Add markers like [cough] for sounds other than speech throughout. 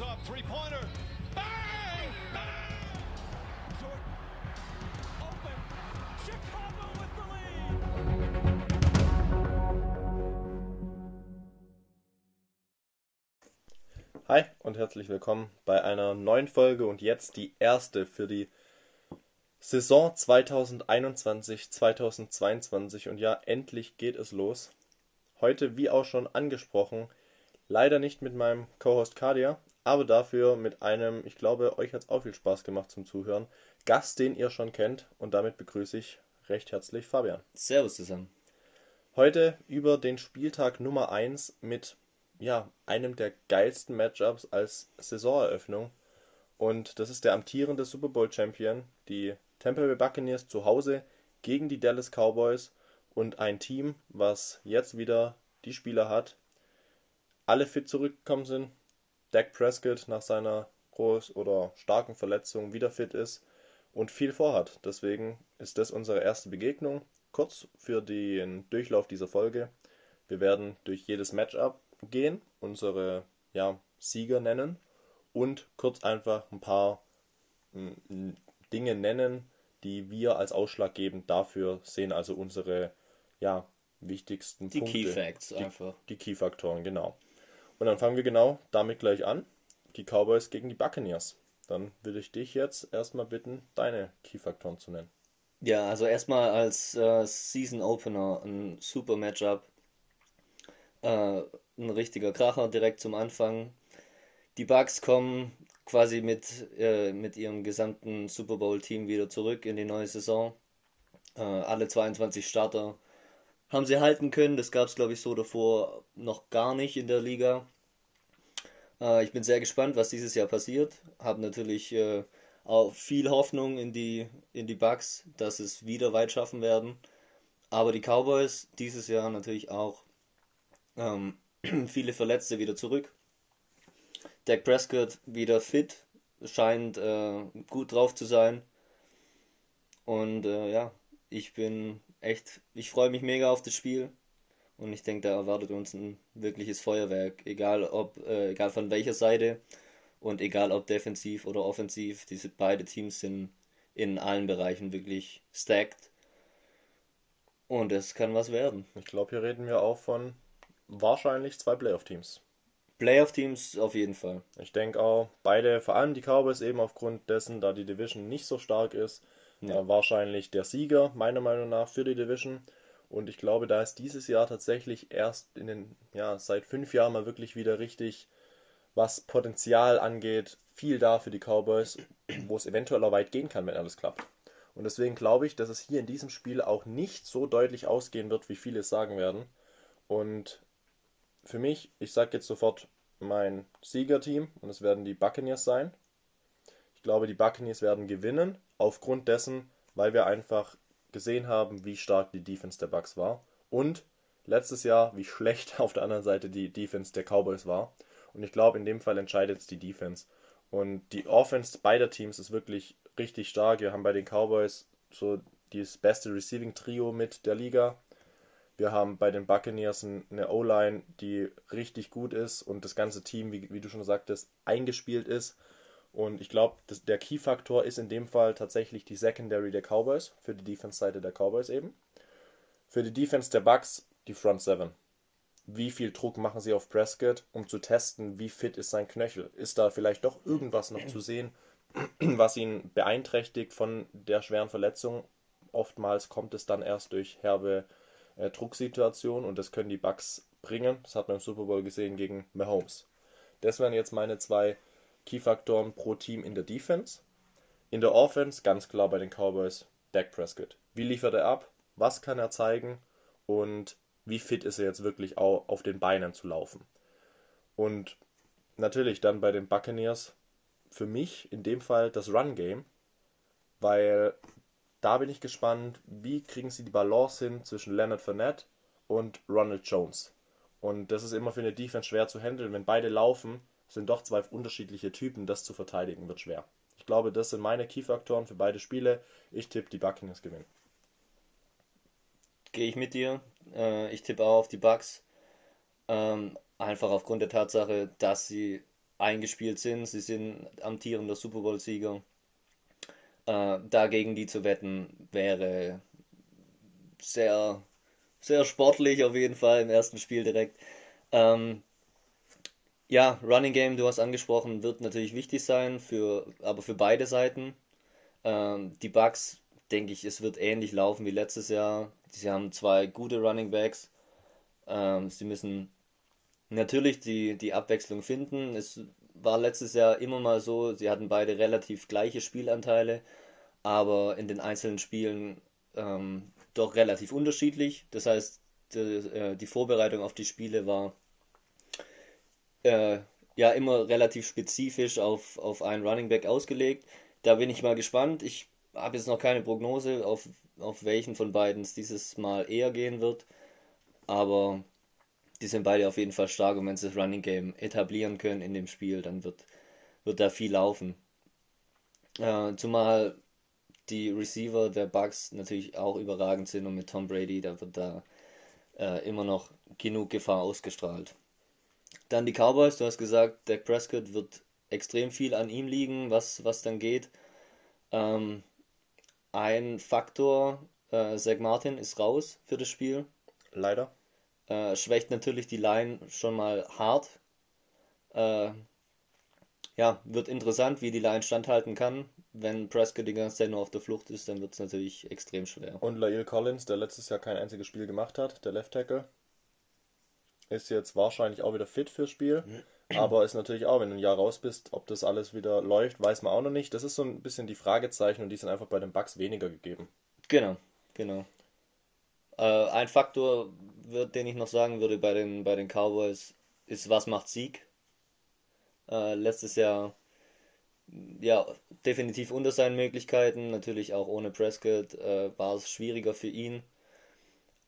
Up, three pointer. Bang! Bang! Jordan. Open. Chicago with the lead. Hi und herzlich willkommen bei einer neuen Folge und jetzt die erste für die Saison 2021-2022 und ja, endlich geht es los. Heute, wie auch schon angesprochen, leider nicht mit meinem Co-Host Kadia, aber dafür mit einem, ich glaube, euch hat es auch viel Spaß gemacht zum Zuhören, Gast, den ihr schon kennt und damit begrüße ich recht herzlich Fabian. Servus zusammen. Heute über den Spieltag Nummer 1 mit ja, einem der geilsten Matchups als Saisoneröffnung. Und das ist der amtierende Super Bowl Champion, die Tampa Bay Buccaneers zu Hause gegen die Dallas Cowboys und ein Team, was jetzt wieder die Spieler hat, alle fit zurückgekommen sind. Dak Prescott nach seiner groß oder starken Verletzung wieder fit ist und viel vorhat. Deswegen ist das unsere erste Begegnung. Kurz für den Durchlauf dieser Folge. Wir werden durch jedes Matchup gehen, unsere ja, Sieger nennen und kurz einfach ein paar m, Dinge nennen, die wir als ausschlaggebend dafür sehen, also unsere ja, wichtigsten Die Punkte. Key Facts die, einfach. Die Key-Faktoren, genau. Und dann fangen wir genau damit gleich an. Die Cowboys gegen die Buccaneers. Dann würde ich dich jetzt erstmal bitten, deine Key-Faktoren zu nennen. Ja, also erstmal als äh, Season Opener ein super Matchup. Äh, ein richtiger Kracher direkt zum Anfang. Die Bucks kommen quasi mit, äh, mit ihrem gesamten Super Bowl-Team wieder zurück in die neue Saison. Äh, alle 22 Starter haben sie halten können. Das gab es, glaube ich, so davor noch gar nicht in der Liga. Äh, ich bin sehr gespannt, was dieses Jahr passiert. Habe natürlich äh, auch viel Hoffnung in die, in die Bucks, dass es wieder weit schaffen werden. Aber die Cowboys dieses Jahr natürlich auch ähm, [clears throat] viele Verletzte wieder zurück. Dak Prescott wieder fit, scheint äh, gut drauf zu sein. Und äh, ja, ich bin echt, ich freue mich mega auf das Spiel. Und ich denke, da erwartet uns ein wirkliches Feuerwerk. Egal ob, äh, egal von welcher Seite und egal ob defensiv oder offensiv. Diese beide Teams sind in allen Bereichen wirklich stacked. Und es kann was werden. Ich glaube, hier reden wir auch von wahrscheinlich zwei Playoff-Teams. Playoff-Teams auf jeden Fall. Ich denke auch, beide, vor allem die Cowboys eben aufgrund dessen, da die Division nicht so stark ist, Ja. äh, wahrscheinlich der Sieger, meiner Meinung nach, für die Division. Und ich glaube, da ist dieses Jahr tatsächlich erst in den, ja, seit fünf Jahren mal wirklich wieder richtig, was Potenzial angeht, viel da für die Cowboys, wo es eventuell auch weit gehen kann, wenn alles klappt. Und deswegen glaube ich, dass es hier in diesem Spiel auch nicht so deutlich ausgehen wird, wie viele es sagen werden. Und für mich, ich sage jetzt sofort mein Siegerteam und es werden die Buccaneers sein. Ich glaube, die Buccaneers werden gewinnen, aufgrund dessen, weil wir einfach gesehen haben, wie stark die Defense der Bucks war und letztes Jahr, wie schlecht [laughs] auf der anderen Seite die Defense der Cowboys war. Und ich glaube, in dem Fall entscheidet es die Defense. Und die Offense beider Teams ist wirklich richtig stark. Wir haben bei den Cowboys so das beste Receiving-Trio mit der Liga. Wir haben bei den Buccaneers ein- eine O-Line, die richtig gut ist und das ganze Team, wie, wie du schon sagtest, eingespielt ist. Und ich glaube, der Key-Faktor ist in dem Fall tatsächlich die Secondary der Cowboys, für die Defense-Seite der Cowboys eben. Für die Defense der Bucks die Front Seven. Wie viel Druck machen sie auf Prescott, um zu testen, wie fit ist sein Knöchel? Ist da vielleicht doch irgendwas noch zu sehen, [clears throat] was ihn beeinträchtigt von der schweren Verletzung? Oftmals kommt es dann erst durch herbe äh, Drucksituationen und das können die Bucks bringen. Das hat man im Super Bowl gesehen gegen Mahomes. Das wären jetzt meine zwei Key-Faktoren pro Team in der Defense. In der Offense ganz klar bei den Cowboys Dak Prescott. Wie liefert er ab? Was kann er zeigen? Und wie fit ist er jetzt wirklich auch auf den Beinen zu laufen? Und natürlich dann bei den Buccaneers für mich in dem Fall das Run-Game, weil da bin ich gespannt, wie kriegen sie die Balance hin zwischen Leonard Fournette und Ronald Jones. Und das ist immer für eine Defense schwer zu handeln. Wenn beide laufen, sind doch zwei unterschiedliche Typen. Das zu verteidigen wird schwer. Ich glaube, das sind meine Key-Faktoren für beide Spiele. Ich tippe, die Buccaneers gewinnen. Gehe ich mit dir. Äh, ich tippe auch auf die Bucks. Ähm, einfach aufgrund der Tatsache, dass sie eingespielt sind. Sie sind amtierender Super Bowl-Sieger. Äh, dagegen die zu wetten wäre sehr, sehr sportlich auf jeden Fall im ersten Spiel direkt. Ähm, ja, Running Game, du hast angesprochen, wird natürlich wichtig sein, für, aber für beide Seiten. Ähm, die Bucks, denke ich, es wird ähnlich laufen wie letztes Jahr. Sie haben zwei gute Running Backs. Ähm, sie müssen natürlich die, die Abwechslung finden. Es war letztes Jahr immer mal so, sie hatten beide relativ gleiche Spielanteile, aber in den einzelnen Spielen ähm, doch relativ unterschiedlich. Das heißt, die, äh, die Vorbereitung auf die Spiele war äh, ja immer relativ spezifisch auf, auf einen Running Back ausgelegt. Da bin ich mal gespannt. Ich habe jetzt noch keine Prognose, auf, auf welchen von beiden es dieses Mal eher gehen wird. Aber die sind beide auf jeden Fall stark und wenn sie das Running Game etablieren können in dem Spiel, dann wird, wird da viel laufen. Äh, zumal die Receiver der Bucks natürlich auch überragend sind und mit Tom Brady, da wird da äh, immer noch genug Gefahr ausgestrahlt. Dann die Cowboys, du hast gesagt, Dak Prescott wird extrem viel an ihm liegen, was, was dann geht. Ähm, ein Faktor, äh, Zach Martin ist raus für das Spiel. Leider. Äh, schwächt natürlich die Line schon mal hart. Äh, ja, wird interessant, wie die Line standhalten kann. Wenn Prescott die ganze Zeit nur auf der Flucht ist, dann wird es natürlich extrem schwer. Und Lael Collins, der letztes Jahr kein einziges Spiel gemacht hat, der Left Tackle, ist jetzt wahrscheinlich auch wieder fit fürs Spiel. Aber ist natürlich auch, wenn du ein Jahr raus bist, ob das alles wieder läuft, weiß man auch noch nicht. Das ist so ein bisschen die Fragezeichen und die sind einfach bei den Bugs weniger gegeben. Genau, genau. Äh, ein Faktor, wird, den ich noch sagen würde bei den, bei den Cowboys, ist, was macht Sieg? Äh, letztes Jahr ja definitiv unter seinen Möglichkeiten, natürlich auch ohne Prescott äh, war es schwieriger für ihn.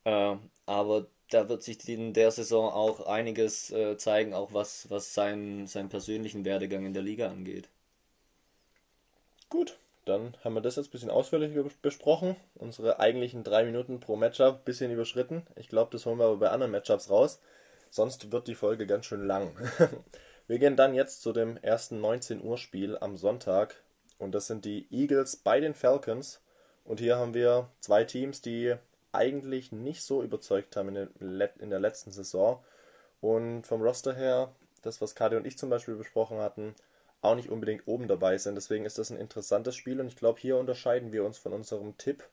Äh, aber da wird sich in der Saison auch einiges äh, zeigen, auch was, was seinen, seinen persönlichen Werdegang in der Liga angeht. Gut, dann haben wir das jetzt ein bisschen ausführlicher besprochen. Unsere eigentlichen drei Minuten pro Matchup ein bisschen überschritten. Ich glaube, das holen wir aber bei anderen Matchups raus. Sonst wird die Folge ganz schön lang. [laughs] wir gehen dann jetzt zu dem ersten 19 Uhr Spiel am Sonntag. Und das sind die Eagles bei den Falcons. Und hier haben wir zwei Teams, die eigentlich nicht so überzeugt haben in der, letzten Saison. Und vom Roster her, das, was Kadi und ich zum Beispiel besprochen hatten, auch nicht unbedingt oben dabei sind. Deswegen ist das ein interessantes Spiel und ich glaube, hier unterscheiden wir uns von unserem Tipp,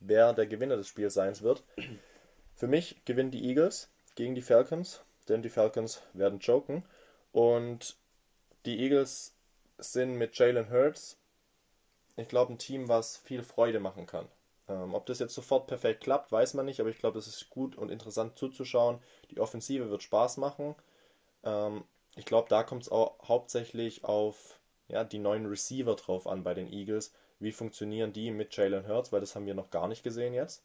wer der Gewinner des Spiels sein wird. Für mich gewinnen die Eagles gegen die Falcons, denn die Falcons werden choken. Und die Eagles sind mit Jalen Hurts, ich glaube, ein Team, was viel Freude machen kann. Ähm, ob das jetzt sofort perfekt klappt, weiß man nicht, aber ich glaube, es ist gut und interessant zuzuschauen. Die Offensive wird Spaß machen. Ähm, ich glaube, da kommt es auch hauptsächlich auf ja, die neuen Receiver drauf an bei den Eagles. Wie funktionieren die mit Jalen Hurts, weil das haben wir noch gar nicht gesehen jetzt.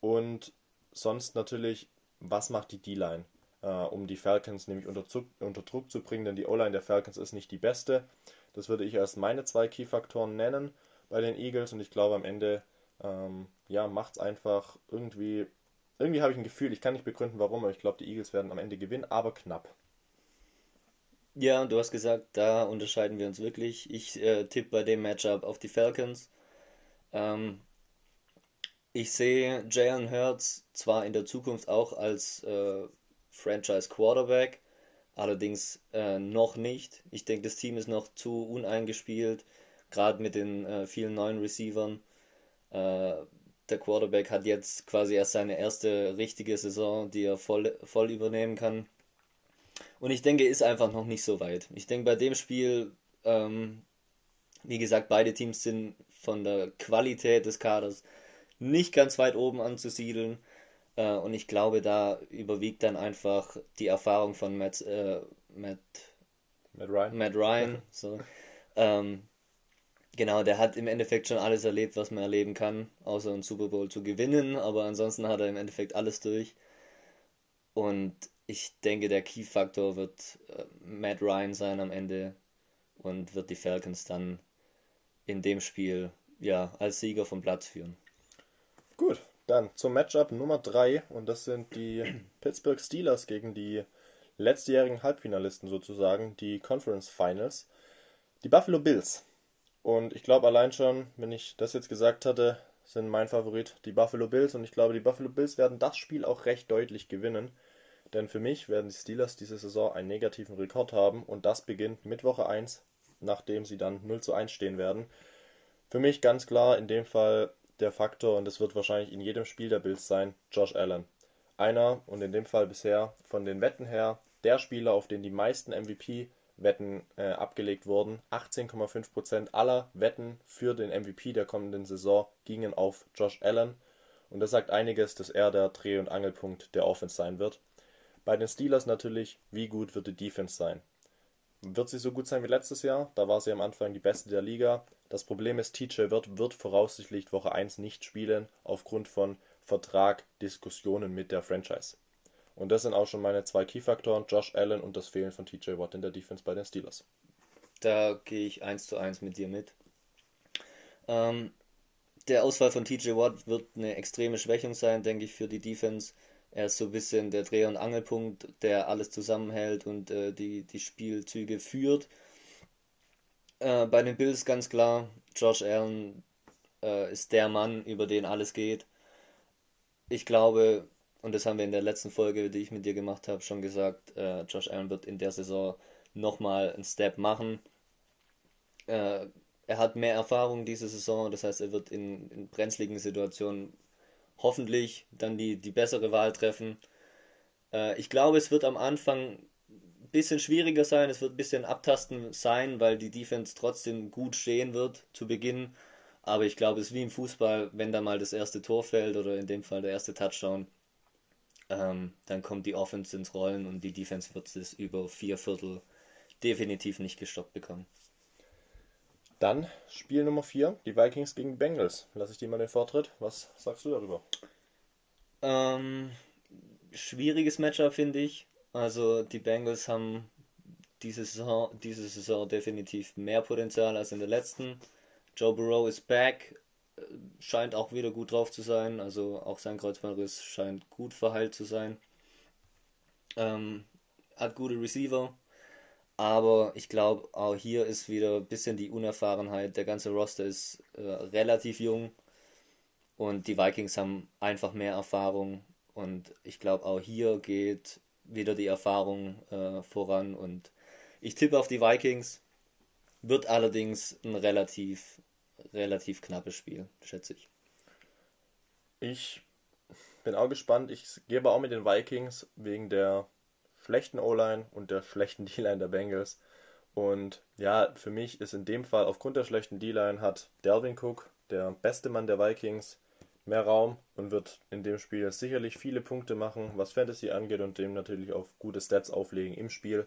Und sonst natürlich, was macht die D-Line, äh, um die Falcons nämlich unter, unter Druck zu bringen, denn die O-Line der Falcons ist nicht die beste. Das würde ich als meine zwei Key-Faktoren nennen bei den Eagles und ich glaube am Ende ähm, ja, macht es einfach irgendwie. Irgendwie habe ich ein Gefühl, ich kann nicht begründen, warum, aber ich glaube, die Eagles werden am Ende gewinnen, aber knapp. Ja, du hast gesagt, da unterscheiden wir uns wirklich. Ich äh, tippe bei dem Matchup auf die Falcons. Ähm, ich sehe Jalen Hurts zwar in der Zukunft auch als äh, Franchise Quarterback, allerdings äh, noch nicht. Ich denke, das Team ist noch zu uneingespielt, gerade mit den äh, vielen neuen Receivern. Äh, der Quarterback hat jetzt quasi erst seine erste richtige Saison, die er voll, voll übernehmen kann. Und ich denke, ist einfach noch nicht so weit. Ich denke, bei dem Spiel, ähm, wie gesagt, beide Teams sind von der Qualität des Kaders nicht ganz weit oben anzusiedeln. Äh, und ich glaube, da überwiegt dann einfach die Erfahrung von Matt, äh, Matt, Matt Ryan. Matt Ryan so. ähm, genau, der hat im Endeffekt schon alles erlebt, was man erleben kann, außer einen Super Bowl zu gewinnen. Aber ansonsten hat er im Endeffekt alles durch. Und ich denke, der Key-Faktor wird äh, Matt Ryan sein am Ende und wird die Falcons dann in dem Spiel ja als Sieger vom Platz führen. Gut, dann zum Matchup Nummer 3 und das sind die [clears throat] Pittsburgh Steelers gegen die letztjährigen Halbfinalisten sozusagen, die Conference Finals, die Buffalo Bills. Und ich glaube allein schon, wenn ich das jetzt gesagt hatte, sind mein Favorit die Buffalo Bills und ich glaube, die Buffalo Bills werden das Spiel auch recht deutlich gewinnen. Denn für mich werden die Steelers diese Saison einen negativen Rekord haben und das beginnt mit Woche 1, nachdem sie dann 0 zu 1 stehen werden. Für mich ganz klar in dem Fall der Faktor, und das wird wahrscheinlich in jedem Spiel der Bills sein, Josh Allen. Einer und in dem Fall bisher von den Wetten her der Spieler, auf den die meisten MVP-Wetten äh, abgelegt wurden. 18,5% aller Wetten für den MVP der kommenden Saison gingen auf Josh Allen. Und das sagt einiges, dass er der Dreh- und Angelpunkt der Offense sein wird. Bei den Steelers natürlich, wie gut wird die Defense sein? Wird sie so gut sein wie letztes Jahr? Da war sie am Anfang die beste der Liga. Das Problem ist, TJ Wirt wird voraussichtlich Woche 1 nicht spielen, aufgrund von Vertrag, Diskussionen mit der Franchise. Und das sind auch schon meine zwei Key-Faktoren, Josh Allen und das Fehlen von TJ Watt in der Defense bei den Steelers. Da gehe ich eins zu eins mit dir mit. Ähm, der Ausfall von TJ Watt wird eine extreme Schwächung sein, denke ich, für die Defense. Er ist so ein bisschen der Dreh- und Angelpunkt, der alles zusammenhält und äh, die, die Spielzüge führt. Äh, bei den Bills ganz klar, Josh Allen äh, ist der Mann, über den alles geht. Ich glaube, und das haben wir in der letzten Folge, die ich mit dir gemacht habe, schon gesagt, äh, Josh Allen wird in der Saison nochmal einen Step machen. Äh, er hat mehr Erfahrung diese Saison, das heißt, er wird in, in brenzligen Situationen hoffentlich dann die, die bessere Wahl treffen. Äh, ich glaube, es wird am Anfang ein bisschen schwieriger sein, es wird ein bisschen abtasten sein, weil die Defense trotzdem gut stehen wird zu Beginn. Aber ich glaube, es ist wie im Fußball, wenn da mal das erste Tor fällt oder in dem Fall der erste Touchdown, ähm, dann kommt die Offense ins Rollen und die Defense wird es über vier Viertel definitiv nicht gestoppt bekommen. Dann Spiel Nummer 4, die Vikings gegen die Bengals. Lass ich dir mal den Vortritt. Was sagst du darüber? Ähm, schwieriges Matchup, finde ich. Also die Bengals haben diese Saison, diese Saison definitiv mehr Potenzial als in der letzten. Joe Burrow ist back, scheint auch wieder gut drauf zu sein. Also auch sein Kreuzbandriss scheint gut verheilt zu sein. Ähm, hat gute Receiver. Aber ich glaube, auch hier ist wieder ein bisschen die Unerfahrenheit. Der ganze Roster ist äh, relativ jung. Und die Vikings haben einfach mehr Erfahrung. Und ich glaube, auch hier geht wieder die Erfahrung äh, voran. Und ich tippe auf die Vikings. Wird allerdings ein relativ, relativ knappes Spiel, schätze ich. Ich bin auch gespannt. Ich gebe auch mit den Vikings wegen der schlechten O-Line und der schlechten D-Line der Bengals. Und ja, für mich ist in dem Fall aufgrund der schlechten D-Line hat Delvin Cook, der beste Mann der Vikings, mehr Raum und wird in dem Spiel sicherlich viele Punkte machen, was Fantasy angeht und dem natürlich auf gute Stats auflegen im Spiel.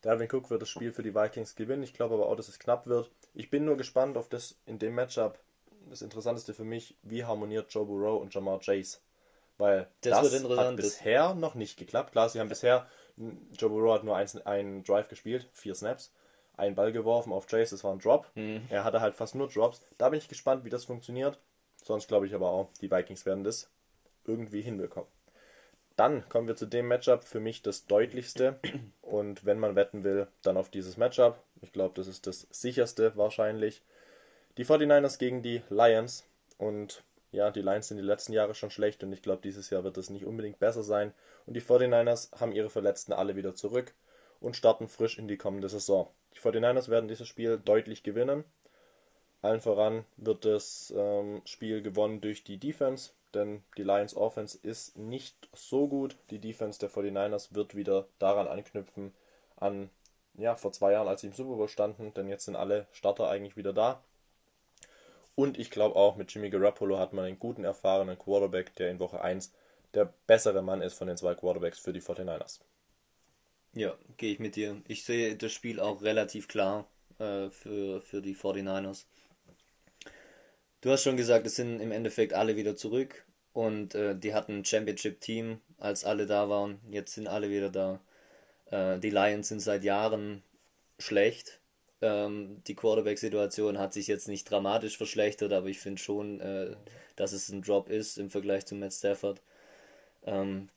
Dalvin Cook wird das Spiel für die Vikings gewinnen. Ich glaube aber auch, dass es knapp wird. Ich bin nur gespannt auf das in dem Matchup. Das Interessanteste für mich, wie harmoniert Joe Burrow und Jamar Chase. Weil Das das, hat bisher noch nicht geklappt. Klar, sie haben bisher, Joe Burrow hat nur eins, einen Drive gespielt, vier Snaps, einen Ball geworfen auf Chase, das war ein Drop. Mhm. Er hatte halt fast nur Drops. Da bin ich gespannt, wie das funktioniert. Sonst glaube ich aber auch, die Vikings werden das irgendwie hinbekommen. Dann kommen wir zu dem Matchup, für mich das deutlichste. Und wenn man wetten will, dann auf dieses Matchup. Ich glaube, das ist das sicherste wahrscheinlich. Die 49ers gegen die Lions. Und ja, die Lions sind die letzten Jahre schon schlecht und ich glaube, dieses Jahr wird es nicht unbedingt besser sein. Und die 49ers haben ihre Verletzten alle wieder zurück und starten frisch in die kommende Saison. Die 49ers werden dieses Spiel deutlich gewinnen. Allen voran wird das ähm, Spiel gewonnen durch die Defense, denn die Lions Offense ist nicht so gut. Die Defense der 49ers wird wieder daran anknüpfen, an ja, vor zwei Jahren, als sie im Super Bowl standen, denn jetzt sind alle Starter eigentlich wieder da. Und ich glaube auch, mit Jimmy Garoppolo hat man einen guten, erfahrenen Quarterback, der in Woche 1 der bessere Mann ist von den zwei Quarterbacks für die 49ers. Ja, gehe ich mit dir. Ich sehe das Spiel auch relativ klar äh, für, für die 49ers. Du hast schon gesagt, es sind im Endeffekt alle wieder zurück und äh, die hatten ein Championship-Team, als alle da waren. Jetzt sind alle wieder da. Äh, die Lions sind seit Jahren schlecht. Ähm, die Quarterback-Situation hat sich jetzt nicht dramatisch verschlechtert, aber ich finde schon, äh, dass es ein Drop ist im Vergleich zu Matt Stafford. Ähm,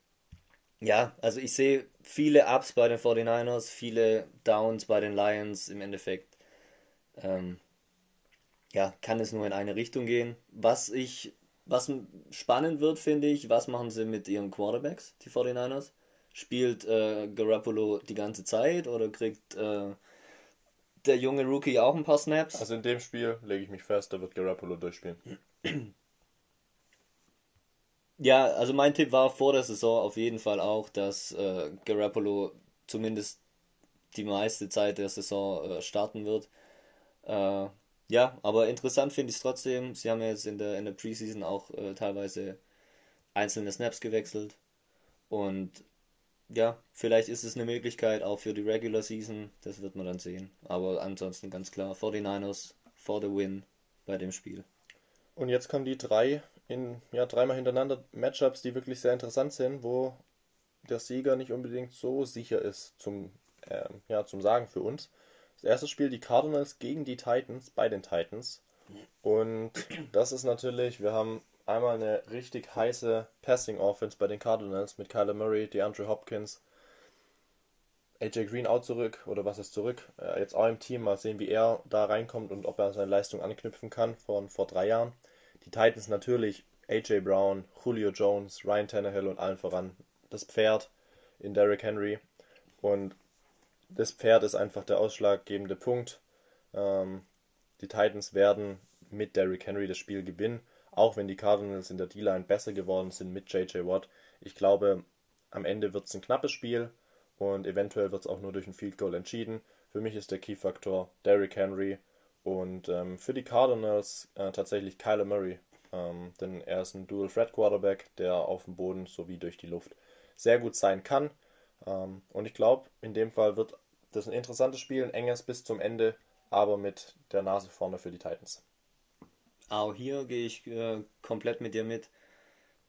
Ja, also ich sehe viele Ups bei den 49ers, viele Downs bei den Lions im Endeffekt. Ähm, ja, kann es nur in eine Richtung gehen. Was ich, was spannend wird, finde ich, was machen sie mit ihren Quarterbacks, die 49ers? Spielt äh, Garoppolo die ganze Zeit oder kriegt äh, der junge Rookie auch ein paar Snaps? Also in dem Spiel lege ich mich fest, da wird Garoppolo durchspielen. [clears throat] Ja, also mein Tipp war vor der Saison auf jeden Fall auch, dass äh, Garoppolo zumindest die meiste Zeit der Saison äh, starten wird. Äh, ja, aber interessant finde ich es trotzdem. Sie haben jetzt in der, in der Preseason auch äh, teilweise einzelne Snaps gewechselt. Und ja, vielleicht ist es eine Möglichkeit auch für die Regular Season. Das wird man dann sehen. Aber ansonsten ganz klar, 49ers for the win bei dem Spiel. Und jetzt kommen die drei in ja, dreimal hintereinander Matchups, die wirklich sehr interessant sind, wo der Sieger nicht unbedingt so sicher ist zum, äh, ja, zum Sagen für uns. Das erste Spiel die Cardinals gegen die Titans bei den Titans. Und das ist natürlich, wir haben einmal eine richtig heiße Passing Offense bei den Cardinals mit Kyler Murray, DeAndre Hopkins, AJ Green auch zurück oder was ist zurück, äh, jetzt auch im Team. Mal sehen, wie er da reinkommt und ob er seine Leistung anknüpfen kann von vor drei Jahren. Die Titans natürlich AJ Brown, Julio Jones, Ryan Tannehill und allen voran das Pferd in Derrick Henry. Und das Pferd ist einfach der ausschlaggebende Punkt. Ähm, die Titans werden mit Derrick Henry das Spiel gewinnen, auch wenn die Cardinals in der D-Line besser geworden sind mit JJ Watt. Ich glaube, am Ende wird es ein knappes Spiel und eventuell wird es auch nur durch ein Field Goal entschieden. Für mich ist der Key-Faktor Derrick Henry und ähm, für die Cardinals äh, tatsächlich Kyler Murray. Ähm, denn er ist ein Dual Threat Quarterback, der auf dem Boden sowie durch die Luft sehr gut sein kann. Ähm, und ich glaube, in dem Fall wird das ein interessantes Spiel, ein enges bis zum Ende, aber mit der Nase vorne für die Titans. Auch hier gehe ich äh, komplett mit dir mit.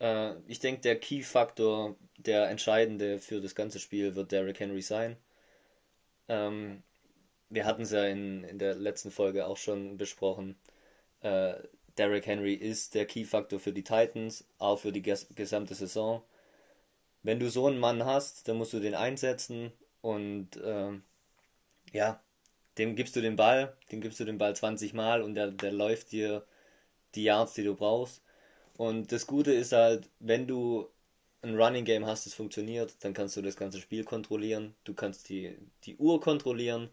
Äh, ich denke, der Key-Faktor, der entscheidende für das ganze Spiel, wird Derrick Henry sein. Ähm, wir hatten es ja in, in der letzten Folge auch schon besprochen. Äh, Derrick Henry ist der Key-Faktor für die Titans, auch für die ges gesamte Saison. Wenn du so einen Mann hast, dann musst du den einsetzen und äh, ja, dem gibst du den Ball, dem gibst du den Ball 20 Mal und der, der läuft dir die Yards, die du brauchst. Und das Gute ist halt, wenn du ein Running Game hast, das funktioniert, dann kannst du das ganze Spiel kontrollieren, du kannst die, die Uhr kontrollieren.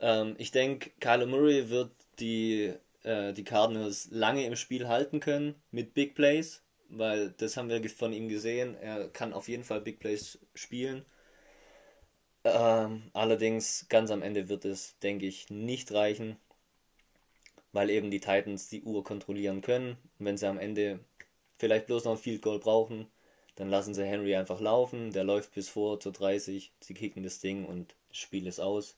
Ähm, ich denke, Kyler Murray wird die, äh, die Cardinals lange im Spiel halten können mit Big Plays, weil das haben wir von ihm gesehen. Er kann auf jeden Fall Big Plays spielen. Ähm, allerdings ganz am Ende wird es, denke ich, nicht reichen, weil eben die Titans die Uhr kontrollieren können. Und wenn sie am Ende vielleicht bloß noch ein Field Goal brauchen, dann lassen sie Henry einfach laufen. Der läuft bis vor zur 30, sie kicken das Ding und das Spiel ist aus.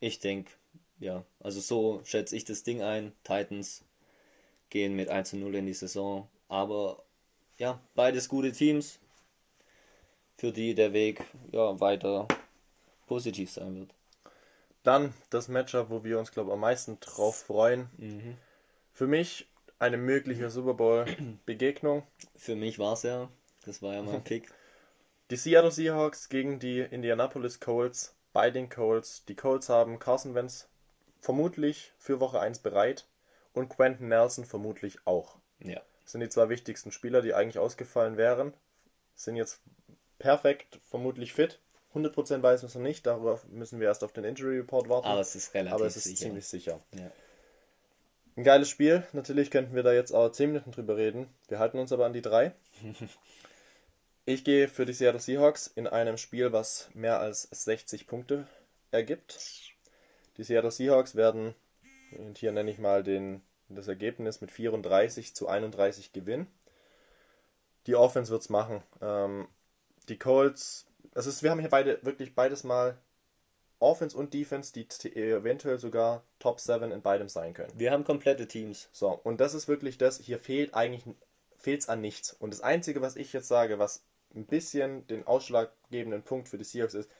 Ich denke, ja, also so schätze ich das Ding ein. Titans gehen mit 1 0 in die Saison. Aber ja, beides gute Teams, für die der Weg ja, weiter positiv sein wird. Dann das Matchup, wo wir uns, glaube ich, am meisten drauf freuen. Mhm. Für mich eine mögliche Super Bowl-Begegnung. Für mich war es ja. Das war ja mein [laughs] Pick. Die Seattle Seahawks gegen die Indianapolis Colts bei den Colts. Die Colts haben Carson Wentz vermutlich für Woche 1 bereit und Quentin Nelson vermutlich auch. Ja. Das sind die zwei wichtigsten Spieler, die eigentlich ausgefallen wären. Sind jetzt perfekt, vermutlich fit. 100% weiß man es noch nicht, darüber müssen wir erst auf den Injury Report warten. Aber es ist relativ Aber es ist sicher. ziemlich sicher. Ja. Ein geiles Spiel. Natürlich könnten wir da jetzt auch 10 Minuten drüber reden. Wir halten uns aber an die drei. [laughs] Ich gehe für die Seattle Seahawks in einem Spiel, was mehr als 60 Punkte ergibt. Die Seattle Seahawks werden, und hier nenne ich mal den, das Ergebnis mit 34 zu 31 gewinnen. Die Offense wird es machen. Ähm, die Colts, das ist, wir haben hier beide wirklich beides mal Offense und Defense, die eventuell sogar Top 7 in beidem sein können. Wir haben komplette Teams. So, und das ist wirklich das, hier fehlt eigentlich fehlt's an nichts. Und das Einzige, was ich jetzt sage, was ein bisschen den ausschlaggebenden Punkt für die Seahawks ist,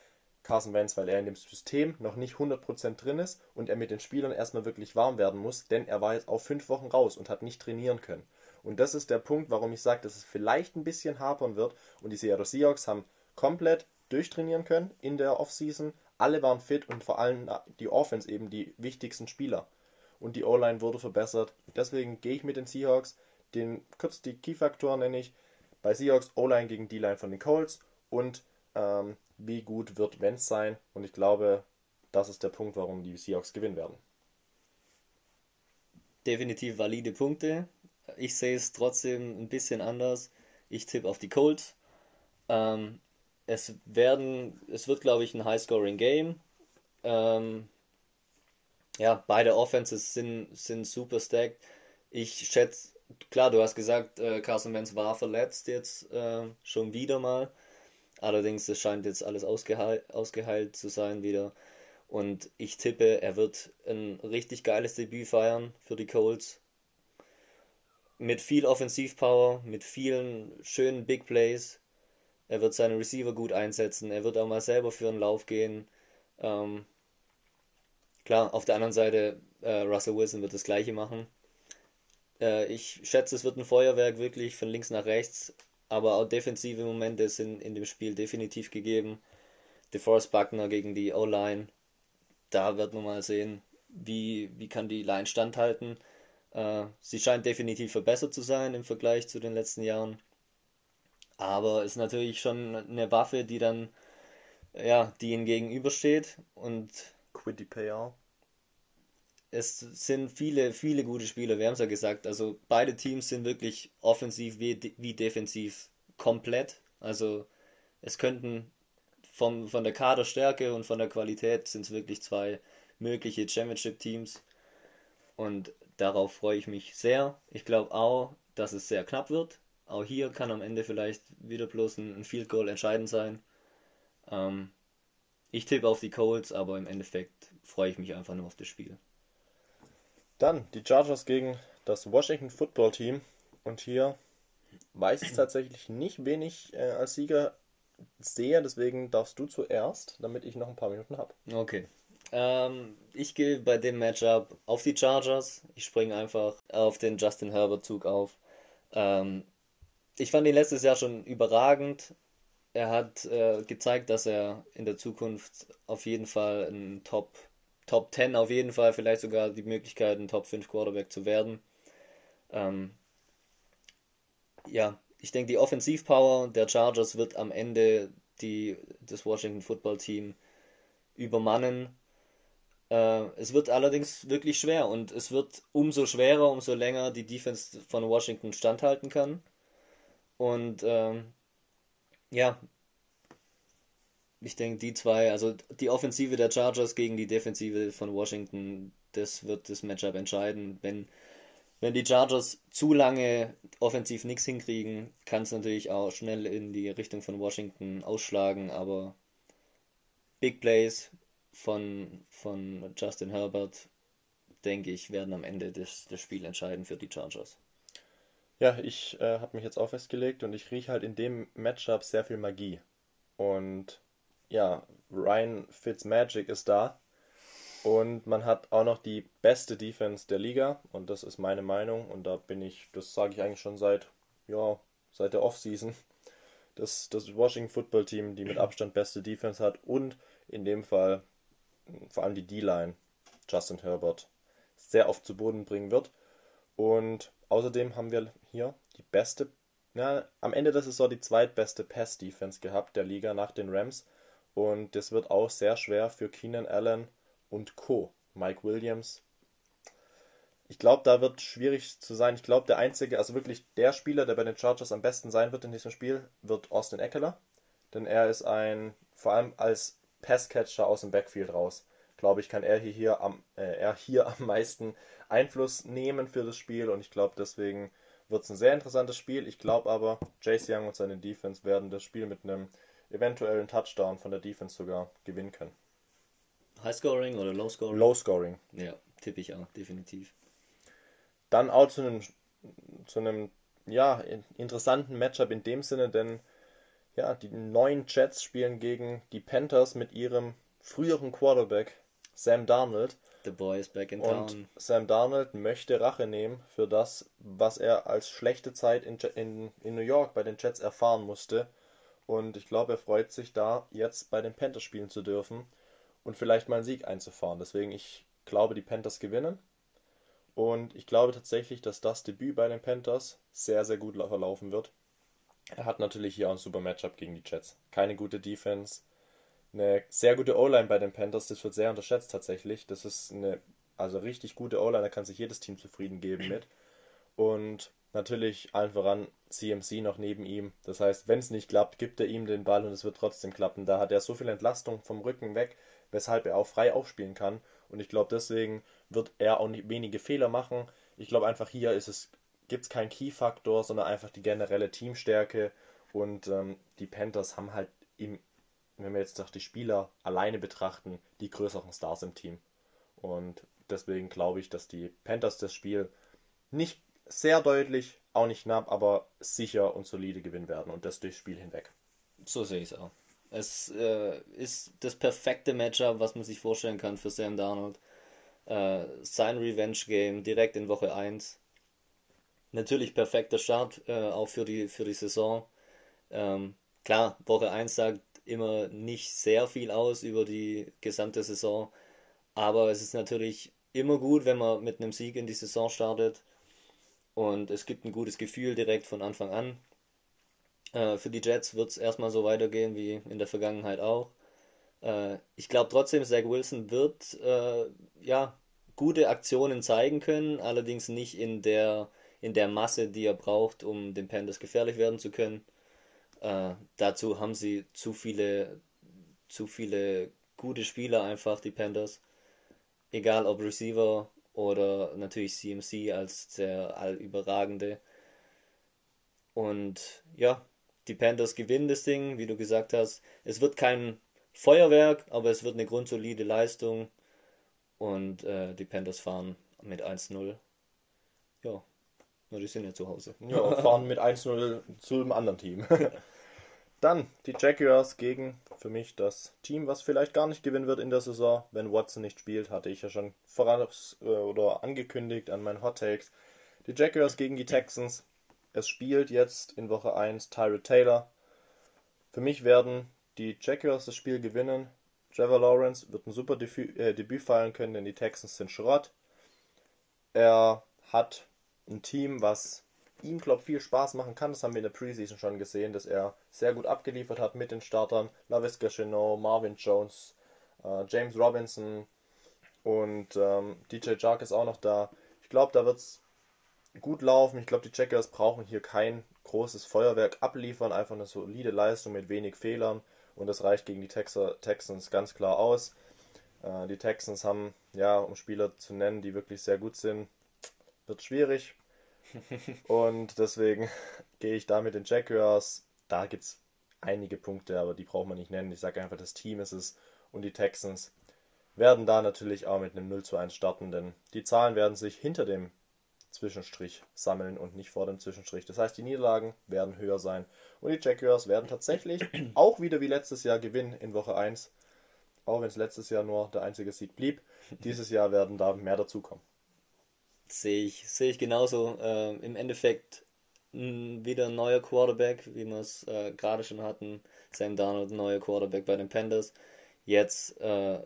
Carson Wentz, weil er in dem System noch nicht 100% drin ist und er mit den Spielern erstmal wirklich warm werden muss, denn er war jetzt auch fünf Wochen raus und hat nicht trainieren können. Und das ist der Punkt, warum ich sage, dass es vielleicht ein bisschen hapern wird. Und die Seattle Seahawks haben komplett durchtrainieren können in der Offseason. Alle waren fit und vor allem die Offense eben die wichtigsten Spieler. Und die O-Line wurde verbessert. Deswegen gehe ich mit den Seahawks. Den, kurz die Key-Faktoren nenne ich. Bei Seahawks O-Line gegen D-Line von den Colts und ähm, wie gut wird Wentz sein. Und ich glaube, das ist der Punkt, warum die Seahawks gewinnen werden. Definitiv valide Punkte. Ich sehe es trotzdem ein bisschen anders. Ich tippe auf die Colts. Ähm, es werden, es wird, glaube ich, ein High-Scoring-Game. Ähm, ja, beide Offenses sind, sind super stacked. Ich schätze, klar, du hast gesagt, äh, Carson Wentz war verletzt jetzt äh, schon wieder mal. Allerdings, es scheint jetzt alles ausgeheilt, ausgeheilt zu sein wieder. Und ich tippe, er wird ein richtig geiles Debüt feiern für die Colts mit viel Offensivpower, mit vielen schönen Big Plays. Er wird seine Receiver gut einsetzen. Er wird auch mal selber für einen Lauf gehen. Ähm, klar, auf der anderen Seite, äh, Russell Wilson wird das Gleiche machen. Äh, ich schätze, es wird ein Feuerwerk wirklich von links nach rechts. Aber auch defensive Momente sind in dem Spiel definitiv gegeben. DeForest Buckner gegen die O-Line. Da wird man mal sehen, wie, wie kann die Line standhalten. Äh, sie scheint definitiv verbessert zu sein im Vergleich zu den letzten Jahren. Aber ist natürlich schon eine Waffe, die dann, ja, die ihnen gegenübersteht. Und Quiddy Payout. Es sind viele, viele gute Spieler, wir haben es ja gesagt. Also beide Teams sind wirklich offensiv wie, wie defensiv komplett. Also es könnten vom, von der Kaderstärke und von der Qualität sind es wirklich zwei mögliche Championship-Teams. Und Darauf freue ich mich sehr. Ich glaube auch, dass es sehr knapp wird. Auch hier kann am Ende vielleicht wieder bloß ein, ein Field Goal entscheidend sein. Ähm, ich tippe auf die Colts, aber im Endeffekt freue ich mich einfach nur auf das Spiel. Dann die Chargers gegen das Washington Football Team. Und hier weiß ich tatsächlich nicht, wen ich äh, als Sieger sehe. Deswegen darfst du zuerst, damit ich noch ein paar Minuten habe. Okay. Ähm, ich gehe bei dem Matchup auf die Chargers. Ich springe einfach auf den Justin Herbert Zug auf. Ähm, ich fand ihn letztes Jahr schon überragend. Er hat äh, gezeigt, dass er in der Zukunft auf jeden Fall ein Top, Top 10, auf jeden Fall vielleicht sogar die Möglichkeit, ein Top 5 Quarterback zu werden. Ähm, ja, ich denke, die Offensivpower der Chargers wird am Ende die, das Washington Football Team übermannen äh, es wird allerdings wirklich schwer und es wird umso schwerer, umso länger die Defense von Washington standhalten kann. Und ähm, ja, ich denke, die zwei, also die Offensive der Chargers gegen die Defensive von Washington, das wird das Matchup entscheiden. Wenn, wenn die Chargers zu lange offensiv nichts hinkriegen, kann es natürlich auch schnell in die Richtung von Washington ausschlagen, aber Big Plays, von, von Justin Herbert, denke ich, werden am Ende das, das Spiel entscheiden für die Chargers. Ja, ich äh, habe mich jetzt auch festgelegt und ich rieche halt in dem Matchup sehr viel Magie. Und ja, Ryan Fitzmagic ist da. Und man hat auch noch die beste Defense der Liga. Und das ist meine Meinung. Und da bin ich, das sage ich eigentlich schon seit, ja, seit der Offseason. [laughs] Das, das Washington Football Team, die mit Abstand beste Defense hat. Und in dem Fall vor allem die D-Line, Justin Herbert, sehr oft zu Boden bringen wird. Und außerdem haben wir hier die beste, ja, am Ende der Saison die zweitbeste Pass-Defense gehabt der Liga nach den Rams. Und das wird auch sehr schwer für Keenan Allen und Co. Mike Williams. Ich glaube, da wird schwierig zu sein. Ich glaube, der einzige, also wirklich der Spieler, der bei den Chargers am besten sein wird in diesem Spiel, wird Austin Eckler. Denn er ist ein, vor allem als Passcatcher aus dem Backfield raus. Glaube ich, kann er hier, hier am, äh, er hier [laughs] am meisten Einfluss nehmen für das Spiel und ich glaube, deswegen wird es ein sehr interessantes Spiel. Ich glaube aber, Jace Young und seine Defense werden das Spiel mit einem eventuellen Touchdown von der Defense sogar gewinnen können. High Scoring oder Low Scoring? Low Scoring. Ja, tippe ich auch, definitiv. Dann auch zu einem, zu einem ja, interessanten Matchup in dem Sinne, denn Ja, die neuen Jets spielen gegen die Panthers mit ihrem früheren Quarterback Sam Darnold. The boy is back in Und town. Sam Darnold möchte Rache nehmen für das, was er als schlechte Zeit in, in, in New York bei den Jets erfahren musste. Und ich glaube, er freut sich da, jetzt bei den Panthers spielen zu dürfen und vielleicht mal einen Sieg einzufahren. Deswegen, ich glaube, die Panthers gewinnen. Und ich glaube tatsächlich, dass das Debüt bei den Panthers sehr, sehr gut verlaufen wird. Er hat natürlich hier auch ein super Matchup gegen die Jets. Keine gute Defense, eine sehr gute O-Line bei den Panthers, das wird sehr unterschätzt tatsächlich. Das ist eine also richtig gute O-Line, da kann sich jedes Team zufrieden geben mit. Und natürlich allen voran CMC noch neben ihm. Das heißt, wenn es nicht klappt, gibt er ihm den Ball und es wird trotzdem klappen. Da hat er so viel Entlastung vom Rücken weg, weshalb er auch frei aufspielen kann. Und ich glaube, deswegen wird er auch nicht wenige Fehler machen. Ich glaube einfach hier ist es gibt es keinen Key-Faktor, sondern einfach die generelle Teamstärke. Und ähm, die Panthers haben halt im, wenn wir jetzt doch die Spieler alleine betrachten, die größeren Stars im Team. Und deswegen glaube ich, dass die Panthers das Spiel nicht sehr deutlich, auch nicht knapp, aber sicher und solide gewinnen werden und das durchs Spiel hinweg. So sehe ich es auch. Es äh, ist das perfekte Matchup, was man sich vorstellen kann für Sam Darnold. Äh, sein Revenge-Game direkt in Woche 1. Natürlich perfekter Start äh, auch für die, für die Saison. Ähm, klar, Woche 1 sagt immer nicht sehr viel aus über die gesamte Saison, aber es ist natürlich immer gut, wenn man mit einem Sieg in die Saison startet und es gibt ein gutes Gefühl direkt von Anfang an. Äh, für die Jets wird es erstmal so weitergehen wie in der Vergangenheit auch. Äh, ich glaube trotzdem, Zach Wilson wird äh, ja gute Aktionen zeigen können, allerdings nicht in der in der Masse, die er braucht, um den Panthers gefährlich werden zu können. Äh, dazu haben sie zu viele zu viele gute Spieler einfach die Panthers, egal ob Receiver oder natürlich CMC als der allüberragende. Und ja, die Panthers gewinnen das Ding, wie du gesagt hast. Es wird kein Feuerwerk, aber es wird eine grundsolide Leistung. Und äh, die Panthers fahren mit 1-0. Ja, na, die sind ja zu Hause. Ja, [laughs] fahren mit 1-0 zu einem anderen Team. [laughs] Dann die Jaguars gegen für mich das Team, was vielleicht gar nicht gewinnen wird in der Saison, wenn Watson nicht spielt, hatte ich ja schon voraus äh, oder angekündigt an meinen Hot Takes. Die Jaguars gegen die Texans. Es spielt jetzt in Woche 1 Tyrod Taylor. Für mich werden die Jaguars das Spiel gewinnen. Trevor Lawrence wird ein super Debüt, äh, Debüt feiern können, denn die Texans sind Schrott. Er hat ein Team, was ihm, glaube viel Spaß machen kann. Das haben wir in der Preseason schon gesehen, dass er sehr gut abgeliefert hat mit den Startern. LaVisca Chenot, Marvin Jones, äh, James Robinson und ähm, DJ Jark ist auch noch da. Ich glaube, da wird es gut laufen. Ich glaube, die Jaguars brauchen hier kein großes Feuerwerk abliefern, einfach eine solide Leistung mit wenig Fehlern und das reicht gegen die Texer, Texans ganz klar aus. Äh, die Texans haben, ja, um Spieler zu nennen, die wirklich sehr gut sind, wird schwierig. Und deswegen [laughs] gehe ich da mit den Jaguars. Da gibt es einige Punkte, aber die braucht man nicht nennen. Ich sage einfach, das Team ist es. Und die Texans werden da natürlich auch mit einem 0 zu 1 starten, denn die Zahlen werden sich hinter dem Zwischenstrich sammeln und nicht vor dem Zwischenstrich. Das heißt, die Niederlagen werden höher sein. Und die Jaguars werden tatsächlich [clears throat] auch wieder wie letztes Jahr gewinnen in Woche 1. Auch wenn es letztes Jahr nur der einzige Sieg blieb. Dieses Jahr werden da mehr dazukommen. Sehe ich, sehe ich genauso. Ähm, Im Endeffekt mh, wieder ein neuer Quarterback, wie wir es äh, gerade schon hatten. Sam Darnold, neuer Quarterback bei den Panthers. Jetzt äh,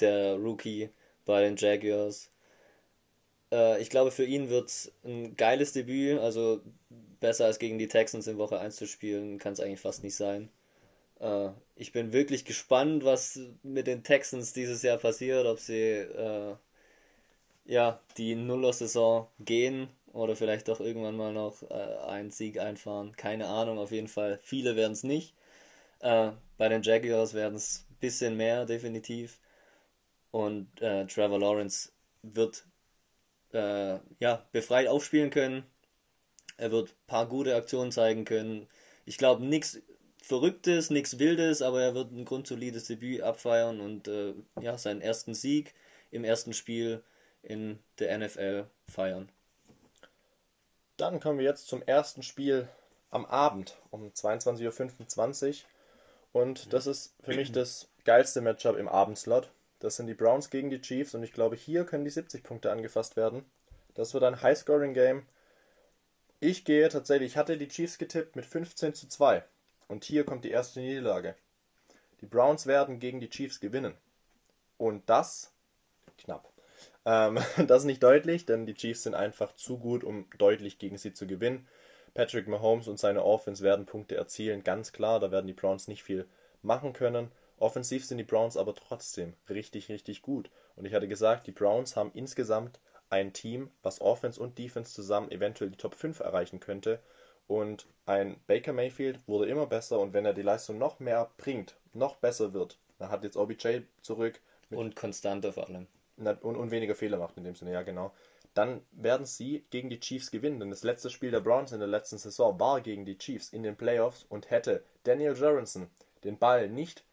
der Rookie bei den Jaguars. Äh, ich glaube, für ihn wird es ein geiles Debüt. Also besser als gegen die Texans in Woche 1 zu spielen, kann es eigentlich fast nicht sein. Äh, ich bin wirklich gespannt, was mit den Texans dieses Jahr passiert, ob sie äh, ja, die Nuller-Saison gehen oder vielleicht doch irgendwann mal noch äh, einen Sieg einfahren. Keine Ahnung, auf jeden Fall. Viele werden es nicht. Äh, bei den Jaguars werden es ein bisschen mehr, definitiv. Und äh, Trevor Lawrence wird äh, ja, befreit aufspielen können. Er wird ein paar gute Aktionen zeigen können. Ich glaube, nichts Verrücktes, nichts Wildes, aber er wird ein grundsolides Debüt abfeiern und äh, ja, seinen ersten Sieg im ersten Spiel in der NFL feiern. Dann kommen wir jetzt zum ersten Spiel am Abend um 22.25 Uhr. Und das ist für mich das geilste Matchup im Abendslot. Das sind die Browns gegen die Chiefs und ich glaube, hier können die 70 Punkte angefasst werden. Das wird ein High-Scoring-Game. Ich gehe tatsächlich, ich hatte die Chiefs getippt mit 15 zu 2. Und hier kommt die erste Niederlage. Die Browns werden gegen die Chiefs gewinnen. Und das knapp. Ähm, [laughs] das nicht deutlich, denn die Chiefs sind einfach zu gut, um deutlich gegen sie zu gewinnen. Patrick Mahomes und seine Offense werden Punkte erzielen, ganz klar. Da werden die Browns nicht viel machen können. Offensiv sind die Browns aber trotzdem richtig, richtig gut. Und ich hatte gesagt, die Browns haben insgesamt ein Team, was Offense und Defense zusammen eventuell die Top 5 erreichen könnte. Und ein Baker Mayfield wurde immer besser und wenn er die Leistung noch mehr bringt, noch besser wird, dann hat jetzt OBJ zurück. und konstanter vor allem. Und, und weniger Fehler macht in dem Sinne, ja genau. Dann werden sie gegen die Chiefs gewinnen, denn das letzte Spiel der Browns in der letzten Saison war gegen die Chiefs in den Playoffs und hätte Daniel Jorensen den Ball nicht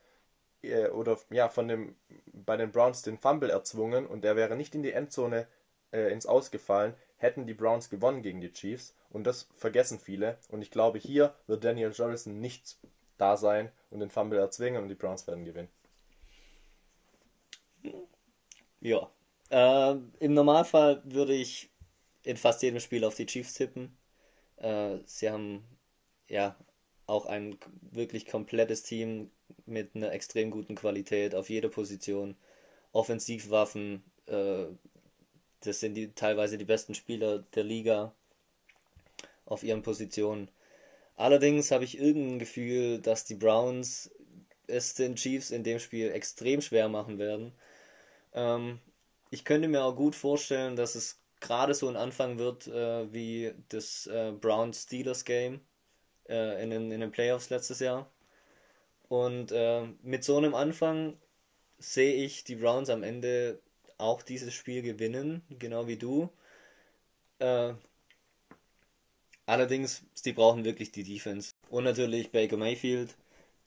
äh, oder ja von dem bei den Browns den Fumble erzwungen und der wäre nicht in die Endzone äh, ins Ausgefallen, hätten die Browns gewonnen gegen die Chiefs und das vergessen viele und ich glaube hier wird Daniel Jorensen nicht da sein und den Fumble erzwingen und die Browns werden gewinnen. Ja. Äh, Im Normalfall würde ich in fast jedem Spiel auf die Chiefs tippen. Äh, sie haben ja auch ein wirklich komplettes Team mit einer extrem guten Qualität auf jeder Position. Offensivwaffen, äh, das sind die teilweise die besten Spieler der Liga auf ihren Positionen. Allerdings habe ich irgendein Gefühl, dass die Browns es den Chiefs in dem Spiel extrem schwer machen werden. Ähm, ich könnte mir auch gut vorstellen, dass es gerade so ein Anfang wird äh, wie das äh, Browns-Steelers-Game äh, in, den, in den Playoffs letztes Jahr. Und äh, mit so einem Anfang sehe ich die Browns am Ende auch dieses Spiel gewinnen, genau wie du. Äh, allerdings, sie brauchen wirklich die Defense. Und natürlich Baker Mayfield,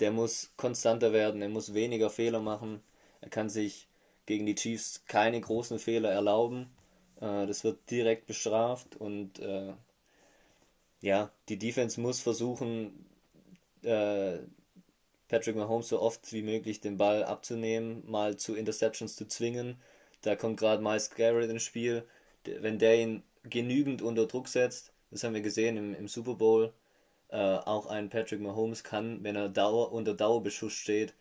der muss konstanter werden, er muss weniger Fehler machen. Er kann sich gegen die Chiefs keine großen Fehler erlauben. Äh, das wird direkt bestraft und äh, ja, die Defense muss versuchen, äh, Patrick Mahomes so oft wie möglich den Ball abzunehmen, mal zu Interceptions zu zwingen. Da kommt gerade Miles Garrett ins Spiel. Wenn der ihn genügend unter Druck setzt, das haben wir gesehen im, im Super Bowl, äh, auch ein Patrick Mahomes kann, wenn er Dauer, unter Dauerbeschuss steht,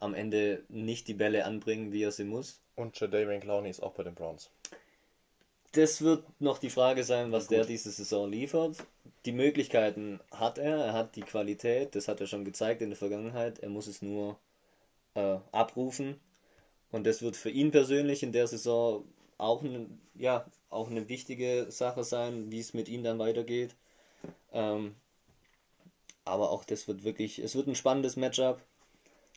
am Ende nicht die Bälle anbringen, wie er sie muss. Und Jadavion Clowney ist auch bei den Browns. Das wird noch die Frage sein, was der diese Saison liefert. Die Möglichkeiten hat er, er hat die Qualität, das hat er schon gezeigt in der Vergangenheit. Er muss es nur äh, abrufen. Und das wird für ihn persönlich in der Saison auch eine, ja, auch eine wichtige Sache sein, wie es mit ihm dann weitergeht. Ähm, aber auch das wird wirklich, es wird ein spannendes Matchup,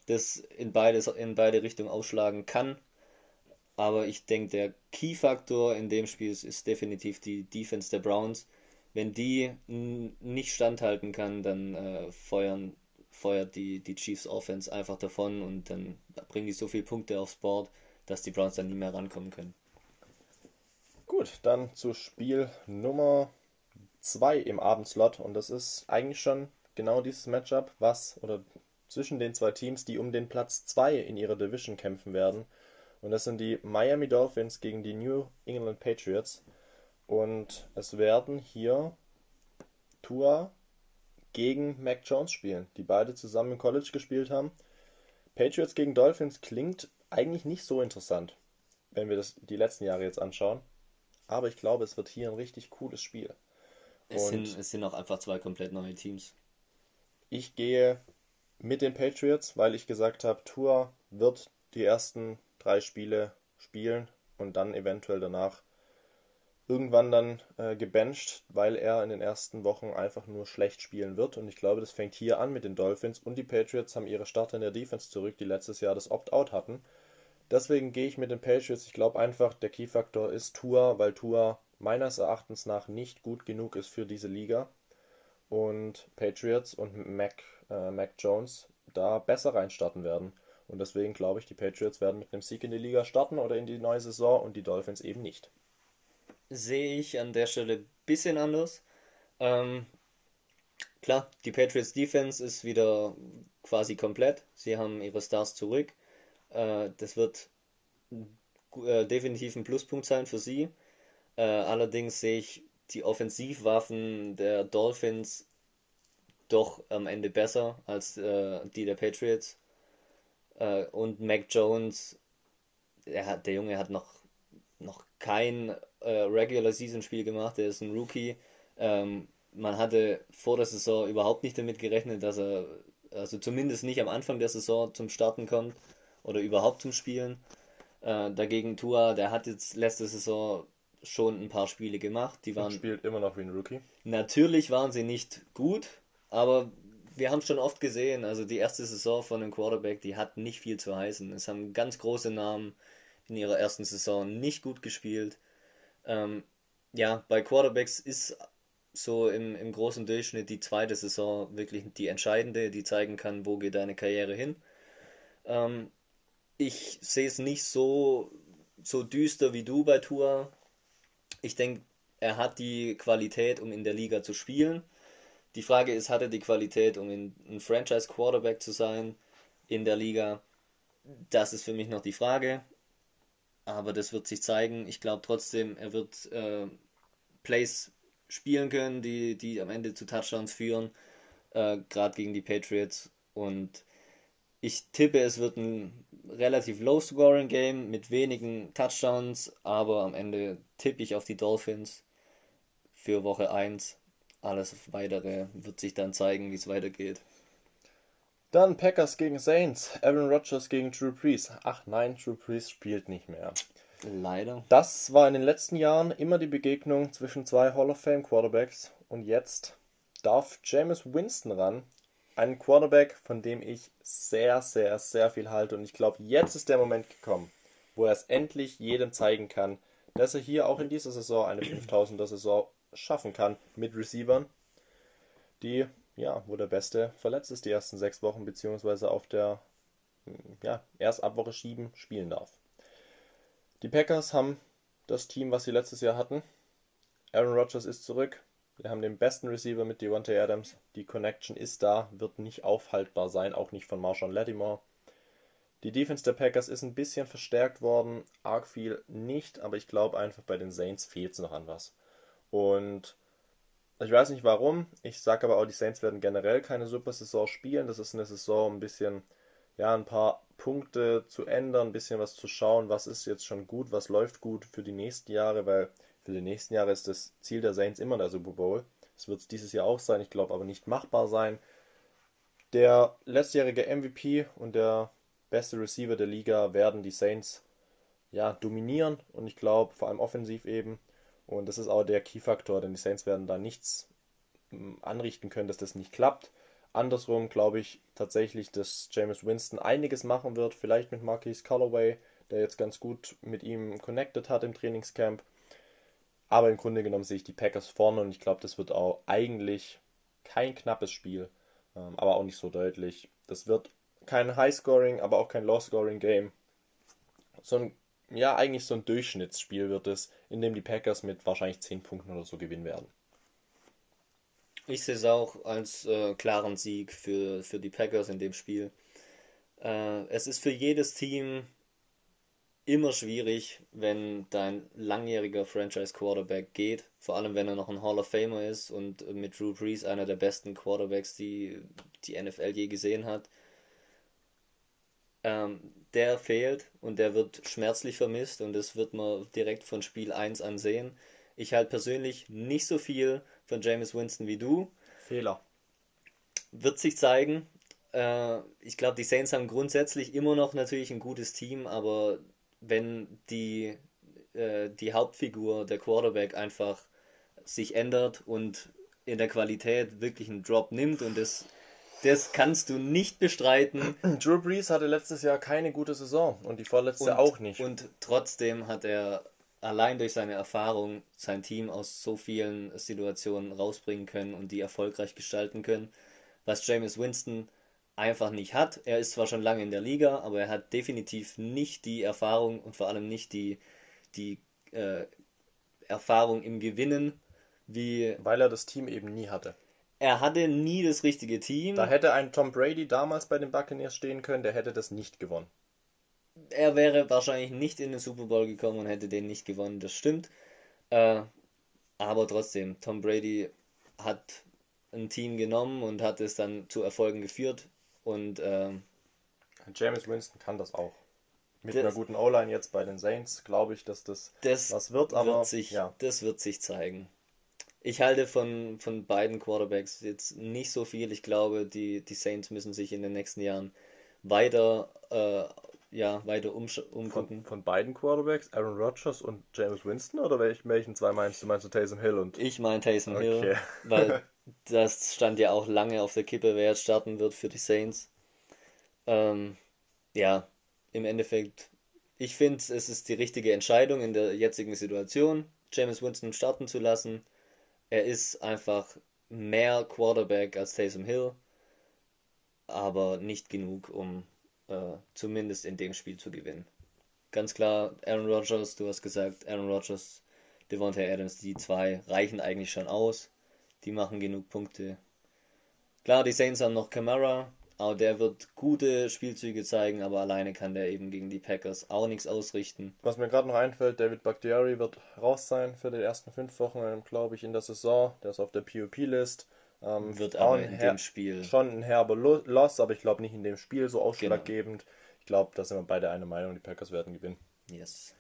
das in, beides, in beide Richtungen ausschlagen kann. Aber ich denke, der Key-Faktor in dem Spiel ist, ist, definitiv die Defense der Browns. Wenn die nicht standhalten kann, dann äh, feuern, feuert die, die Chiefs Offense einfach davon und dann bringen die so viele Punkte aufs Board, dass die Browns dann nie mehr rankommen können. Gut, dann zu Spiel Nummer 2 im Abendslot und das ist eigentlich schon genau dieses Matchup, was oder zwischen den zwei Teams, die um den Platz 2 in ihrer Division kämpfen werden. Und das sind die Miami Dolphins gegen die New England Patriots. Und es werden hier Tua gegen Mac Jones spielen, die beide zusammen im College gespielt haben. Patriots gegen Dolphins klingt eigentlich nicht so interessant, wenn wir das die letzten Jahre jetzt anschauen. Aber ich glaube, es wird hier ein richtig cooles Spiel. Es, sind, es sind auch einfach zwei komplett neue Teams. Ich gehe mit den Patriots, weil ich gesagt habe, Tua wird die ersten drei Spiele spielen und dann eventuell danach irgendwann dann äh, gebencht, weil er in den ersten Wochen einfach nur schlecht spielen wird. Und ich glaube, das fängt hier an mit den Dolphins und die Patriots haben ihre Starter in der Defense zurück, die letztes Jahr das Opt-out hatten. Deswegen gehe ich mit den Patriots. Ich glaube einfach, der Key-Faktor ist Tua, weil Tua meines Erachtens nach nicht gut genug ist für diese Liga. Und Patriots und Mac, äh, Mac Jones da besser reinstarten werden. Und deswegen glaube ich, die Patriots werden mit einem Sieg in die Liga starten oder in die neue Saison und die Dolphins eben nicht. Sehe ich an der Stelle ein bisschen anders. Ähm, klar, die Patriots Defense ist wieder quasi komplett. Sie haben ihre Stars zurück. Äh, das wird äh, definitiv ein Pluspunkt sein für sie. Äh, allerdings sehe ich die Offensivwaffen der Dolphins doch am Ende besser als äh, die der Patriots. Äh, und Mac Jones, er hat, der Junge hat noch, noch kein äh, Regular Season Spiel gemacht, er ist ein Rookie. Ähm, man hatte vor der Saison überhaupt nicht damit gerechnet, dass er, also zumindest nicht am Anfang der Saison zum Starten kommt oder überhaupt zum Spielen. Äh, dagegen Tua, der hat jetzt letzte Saison schon ein paar Spiele gemacht. Die waren Und spielt immer noch wie ein Rookie. Natürlich waren sie nicht gut, aber wir haben es schon oft gesehen, also die erste Saison von einem Quarterback, die hat nicht viel zu heißen. Es haben ganz große Namen in ihrer ersten Saison nicht gut gespielt. Ähm, ja, bei Quarterbacks ist so im, im großen Durchschnitt die zweite Saison wirklich die entscheidende, die zeigen kann, wo geht deine Karriere hin. Ähm, ich sehe es nicht so, so düster wie du bei Tour. Ich denke, er hat die Qualität, um in der Liga zu spielen. Die Frage ist, hat er die Qualität, um in, ein Franchise-Quarterback zu sein in der Liga? Das ist für mich noch die Frage. Aber das wird sich zeigen. Ich glaube trotzdem, er wird äh, Plays spielen können, die, die am Ende zu Touchdowns führen, äh, gerade gegen die Patriots. Und ich tippe, es wird ein relativ low-scoring Game mit wenigen Touchdowns, aber am Ende tippe ich auf die Dolphins für Woche 1. Alles weitere wird sich dann zeigen, wie es weitergeht. Dann Packers gegen Saints, Aaron Rodgers gegen Drew Brees. Ach nein, Drew Brees spielt nicht mehr. Leider. Das war in den letzten Jahren immer die Begegnung zwischen zwei Hall of Fame Quarterbacks und jetzt darf Jameis Winston ran. Ein Quarterback, von dem ich sehr, sehr, sehr viel halte und ich glaube, jetzt ist der Moment gekommen, wo er es endlich jedem zeigen kann, dass er hier auch in dieser Saison eine 5000er Saison schaffen kann mit Receivern, die, ja, wo der Beste verletzt ist die ersten sechs Wochen, beziehungsweise auf der, ja, erst ab Woche 7 spielen darf. Die Packers haben das Team, was sie letztes Jahr hatten. Aaron Rodgers ist zurück. Wir haben den besten Receiver mit Devontae Adams. Die Connection ist da, wird nicht aufhaltbar sein, auch nicht von Marshawn Lattimore. Die Defense der Packers ist ein bisschen verstärkt worden, arg viel nicht, aber ich glaube einfach bei den Saints fehlt es noch an was. Und ich weiß nicht warum, ich sage aber auch, die Saints werden generell keine super Saison spielen. Das ist eine Saison ein bisschen, ja, ein paar Punkte zu ändern, ein bisschen was zu schauen, was ist jetzt schon gut, was läuft gut für die nächsten Jahre, weil für die nächsten Jahre ist das Ziel der Saints immer der Super Bowl. Es wird es dieses Jahr auch sein, ich glaube aber nicht machbar sein. Der letztjährige MVP und der beste Receiver der Liga werden die Saints ja dominieren und ich glaube vor allem offensiv eben und das ist auch der Key-Faktor, denn die Saints werden da nichts mm, anrichten können, dass das nicht klappt. Andersrum glaube ich tatsächlich, dass James Winston einiges machen wird, vielleicht mit Marquis Callaway, der jetzt ganz gut mit ihm connected hat im Trainingscamp. Aber im Grunde genommen sehe ich die Packers vorne und ich glaube, das wird auch eigentlich kein knappes Spiel, ähm, aber auch nicht so deutlich. Das wird kein High-Scoring, aber auch kein Low-Scoring-Game. So ein, ja, eigentlich so ein Durchschnittsspiel wird es, in dem die Packers mit wahrscheinlich 10 Punkten oder so gewinnen werden. Ich sehe es auch als äh, klaren Sieg für, für die Packers in dem Spiel. Äh, es ist für jedes Team immer schwierig, wenn dein langjähriger Franchise Quarterback geht, vor allem wenn er noch ein Hall of Famer ist und mit Drew Brees einer der besten Quarterbacks, die die NFL je gesehen hat. Ähm, der fehlt und der wird schmerzlich vermisst und das wird man direkt von Spiel 1 an sehen. Ich halte persönlich nicht so viel von James Winston wie du. Fehler. Wird sich zeigen. Äh, ich glaube, die Saints haben grundsätzlich immer noch natürlich ein gutes Team, aber wenn die, äh, die Hauptfigur, der Quarterback, einfach sich ändert und in der Qualität wirklich einen Drop nimmt und das, das kannst du nicht bestreiten. [clears throat] Drew Brees hatte letztes Jahr keine gute Saison und die vorletzte Und, auch nicht. und trotzdem hat er allein durch seine Erfahrung sein Team aus so vielen Situationen rausbringen können und die erfolgreich gestalten können, was Jameis Winston einfach nicht hat. Er ist zwar schon lange in der Liga, aber er hat definitiv nicht die Erfahrung und vor allem nicht die, die äh, Erfahrung im Gewinnen, wie weil er das Team eben nie hatte. Er hatte nie das richtige Team. Da hätte ein Tom Brady damals bei den Buccaneers stehen können, der hätte das nicht gewonnen. er wäre wahrscheinlich nicht in den Super Bowl gekommen und hätte den nicht gewonnen, das stimmt. Äh, aber trotzdem, Tom Brady hat ein Team genommen und hat es dann zu Erfolgen geführt. Und äh, James Winston kann das auch. Mit Das- einer guten O-Line jetzt bei den Saints glaube ich, dass das das was wird, aber wird sich, ja. das wird sich zeigen. Ich halte von, von beiden Quarterbacks jetzt nicht so viel. Ich glaube, die, die Saints müssen sich in den nächsten Jahren weiter, äh, ja, weiter umgucken. Von, von beiden Quarterbacks, Aaron Rodgers und James Winston oder welch, welchen zwei meinst du? Meinst du Taysom Hill und Ich meine Taysom Hill, Okay. weil [laughs] das stand ja auch lange auf der Kippe, wer jetzt starten wird für die Saints. Ähm, ja, im Endeffekt, ich finde, es ist die richtige Entscheidung in der jetzigen Situation, James Winston starten zu lassen. Er ist einfach mehr Quarterback als Taysom Hill, aber nicht genug, um äh, zumindest in dem Spiel zu gewinnen. Ganz klar, Aaron Rodgers, du hast gesagt, Aaron Rodgers, Devontae Adams, die zwei reichen eigentlich schon aus. Die machen genug Punkte. Klar, die Saints haben noch Camara, aber der wird gute Spielzüge zeigen, aber alleine kann der eben gegen die Packers auch nichts ausrichten. Was mir gerade noch einfällt, David Bakhtiari wird raus sein für die ersten fünf Wochen, glaube ich, in der Saison. Der ist auf der POP-List. Ähm, Wird auch aber ein in dem Spiel. Schon ein herber Lo- Loss, aber ich glaube nicht in dem Spiel so ausschlaggebend. Ich glaube, da sind wir beide einer Meinung, die Packers werden gewinnen. Yes.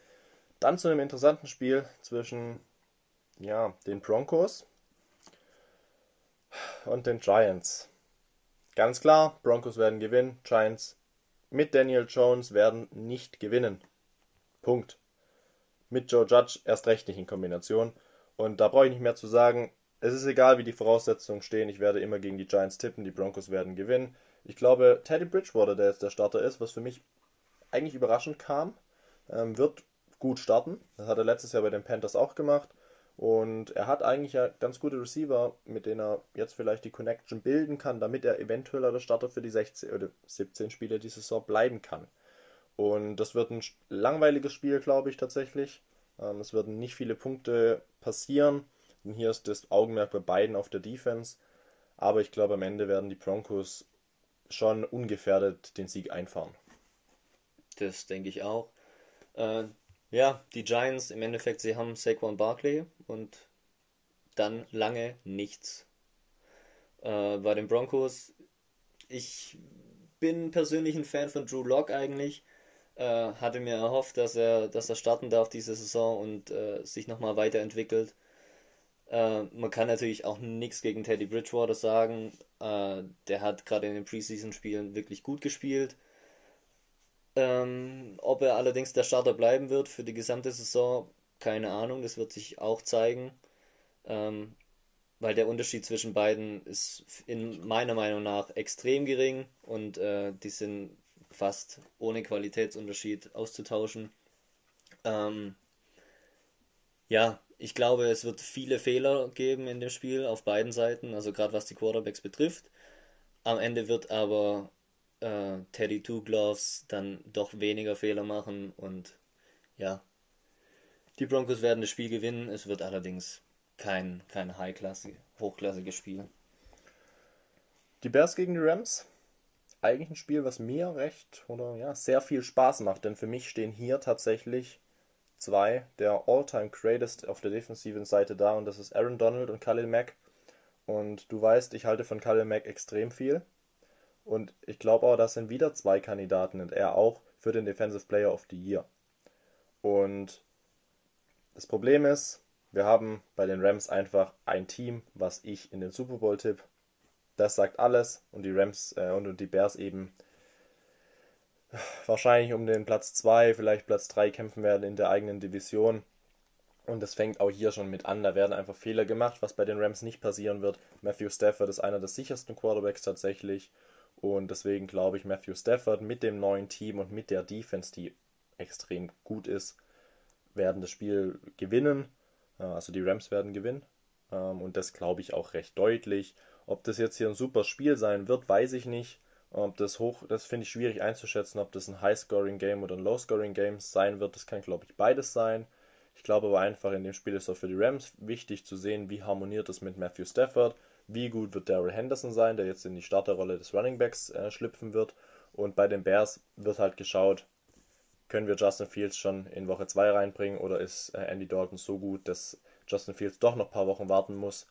Dann zu einem interessanten Spiel zwischen ja, den Broncos und den Giants. Ganz klar, Broncos werden gewinnen, Giants mit Daniel Jones werden nicht gewinnen. Punkt. Mit Joe Judge erst recht nicht in Kombination. Und da brauche ich nicht mehr zu sagen. Es ist egal, wie die Voraussetzungen stehen. Ich werde immer gegen die Giants tippen. Die Broncos werden gewinnen. Ich glaube, Teddy Bridgewater, der jetzt der Starter ist, was für mich eigentlich überraschend kam, ähm, wird gut starten. Das hat er letztes Jahr bei den Panthers auch gemacht. Und er hat eigentlich ja ganz gute Receiver, mit denen er jetzt vielleicht die Connection bilden kann, damit er eventuell der Starter für die 16 oder 17 Spiele die Saison bleiben kann. Und das wird ein langweiliges Spiel, glaube ich, tatsächlich. Ähm, es werden nicht viele Punkte passieren. Und hier ist das Augenmerk bei beiden auf der Defense. Aber ich glaube, am Ende werden die Broncos schon ungefährdet den Sieg einfahren. Das denke ich auch. Äh, ja, die Giants im Endeffekt, sie haben Saquon Barkley und dann lange nichts. Äh, bei den Broncos, ich bin persönlich ein Fan von Drew Lock eigentlich. Äh, hatte mir erhofft, dass er, dass er starten darf diese Saison und äh, sich nochmal weiterentwickelt. Äh, man kann natürlich auch nichts gegen Teddy Bridgewater sagen. Äh, der hat gerade in den Preseason-Spielen wirklich gut gespielt. Ähm, ob er allerdings der Starter bleiben wird für die gesamte Saison, keine Ahnung, das wird sich auch zeigen. Ähm, weil der Unterschied zwischen beiden ist in meiner Meinung nach extrem gering und äh, die sind fast ohne Qualitätsunterschied auszutauschen. Ähm, ja, ich glaube, es wird viele Fehler geben in dem Spiel auf beiden Seiten, also gerade was die Quarterbacks betrifft. Am Ende wird aber äh, Teddy Two Gloves dann doch weniger Fehler machen und ja, die Broncos werden das Spiel gewinnen. Es wird allerdings kein, kein High-Klasse, hochklassiges Spiel. Die Bears gegen die Rams. Eigentlich ein Spiel, was mir recht oder ja, sehr viel Spaß macht, denn für mich stehen hier tatsächlich zwei der All-Time Greatest auf der defensiven Seite da und das ist Aaron Donald und Khalil Mack. Und du weißt, ich halte von Khalil Mack extrem viel. Und ich glaube auch, das sind wieder zwei Kandidaten und er auch für den Defensive Player of the Year. Und das Problem ist, wir haben bei den Rams einfach ein Team, was ich in den Super Bowl tipp. Das sagt alles und die Rams äh, und, und die Bears eben wahrscheinlich um den Platz 2, vielleicht Platz 3 kämpfen werden in der eigenen Division. Und das fängt auch hier schon mit an. Da werden einfach Fehler gemacht, was bei den Rams nicht passieren wird. Matthew Stafford ist einer der sichersten Quarterbacks tatsächlich. Und deswegen glaube ich, Matthew Stafford mit dem neuen Team und mit der Defense, die extrem gut ist, werden das Spiel gewinnen. Äh, Also die Rams werden gewinnen. Ähm, Und das glaube ich auch recht deutlich. Ob das jetzt hier ein super Spiel sein wird, weiß ich nicht. Ob das hoch, das finde ich schwierig einzuschätzen, ob das ein High-Scoring-Game oder ein Low-Scoring-Game sein wird. Das kann, glaube ich, beides sein. Ich glaube aber einfach, in dem Spiel ist auch für die Rams wichtig zu sehen, wie harmoniert es mit Matthew Stafford, wie gut wird Daryl Henderson sein, der jetzt in die Starterrolle des Running Backs äh, schlüpfen wird. Und bei den Bears wird halt geschaut, können wir Justin Fields schon in Woche 2 reinbringen oder ist äh, Andy Dalton so gut, dass Justin Fields doch noch ein paar Wochen warten muss.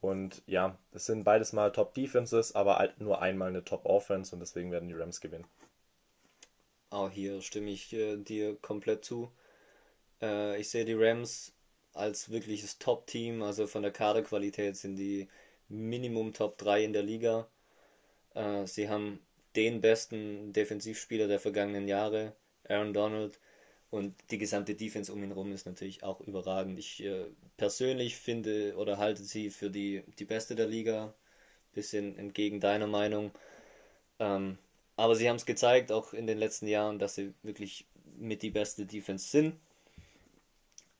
Und ja, das sind beides mal Top Defenses, aber halt nur einmal eine Top Offense und deswegen werden die Rams gewinnen. Auch hier stimme ich äh, dir komplett zu. Äh, ich sehe die Rams als wirkliches Top-Team, also von der Kaderqualität sind die Minimum Top 3 in der Liga. Äh, sie haben den besten Defensivspieler der vergangenen Jahre, Aaron Donald. Und die gesamte Defense um ihn herum ist natürlich auch überragend. Ich äh, persönlich finde oder halte sie für die, die beste der Liga. Bisschen entgegen deiner Meinung. Ähm, aber sie haben es gezeigt, auch in den letzten Jahren, dass sie wirklich mit die beste Defense sind.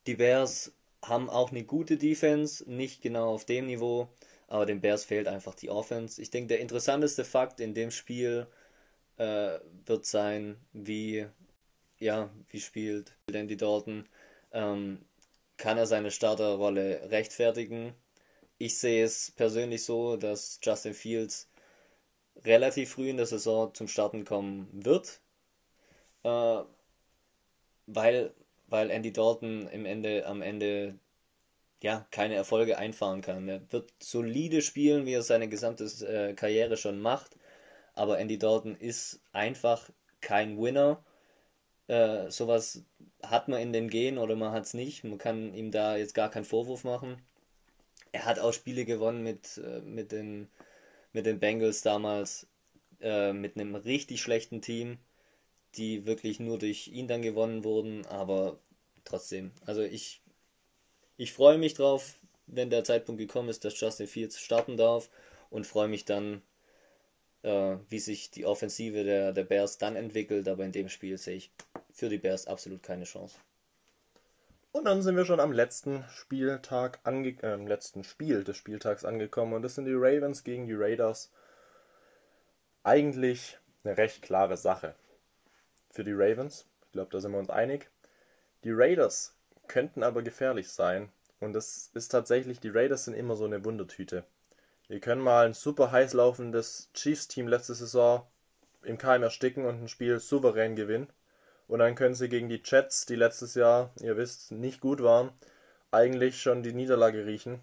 Die Bears haben auch eine gute Defense, nicht genau auf dem Niveau, aber den Bears fehlt einfach die Offense. Ich denke, der interessanteste Fakt in dem Spiel äh, wird sein, wie ja, wie spielt Andy Dalton? Ähm, kann er seine Starterrolle rechtfertigen? Ich sehe es persönlich so, dass Justin Fields relativ früh in der Saison zum Starten kommen wird, äh, weil, weil Andy Dalton im Ende, am Ende ja, keine Erfolge einfahren kann. Er wird solide spielen, wie er seine gesamte äh, Karriere schon macht, aber Andy Dalton ist einfach kein Winner äh, sowas hat man in den Genen oder man hat es nicht. Man kann ihm da jetzt gar keinen Vorwurf machen. Er hat auch Spiele gewonnen mit, äh, mit, den, mit den Bengals damals, äh, mit einem richtig schlechten Team, die wirklich nur durch ihn dann gewonnen wurden, aber trotzdem. Also ich, ich freue mich drauf, wenn der Zeitpunkt gekommen ist, dass Justin Fields starten darf und freue mich dann äh, wie sich die Offensive der, der Bears dann entwickelt, aber in dem Spiel sehe ich für die Bears absolut keine Chance. Und dann sind wir schon am letzten Spieltag ange äh, letzten Spiel des Spieltags angekommen und das sind die Ravens gegen die Raiders. Eigentlich eine recht klare Sache für die Ravens. Ich glaube, da sind wir uns einig. Die Raiders könnten aber gefährlich sein und das ist tatsächlich, die Raiders sind immer so eine Wundertüte. Wir können mal ein super heiß laufendes Chiefs-Team letzte Saison im Keim ersticken und ein Spiel souverän gewinnen. Und dann können sie gegen die Jets, die letztes Jahr, ihr wisst, nicht gut waren, eigentlich schon die Niederlage riechen.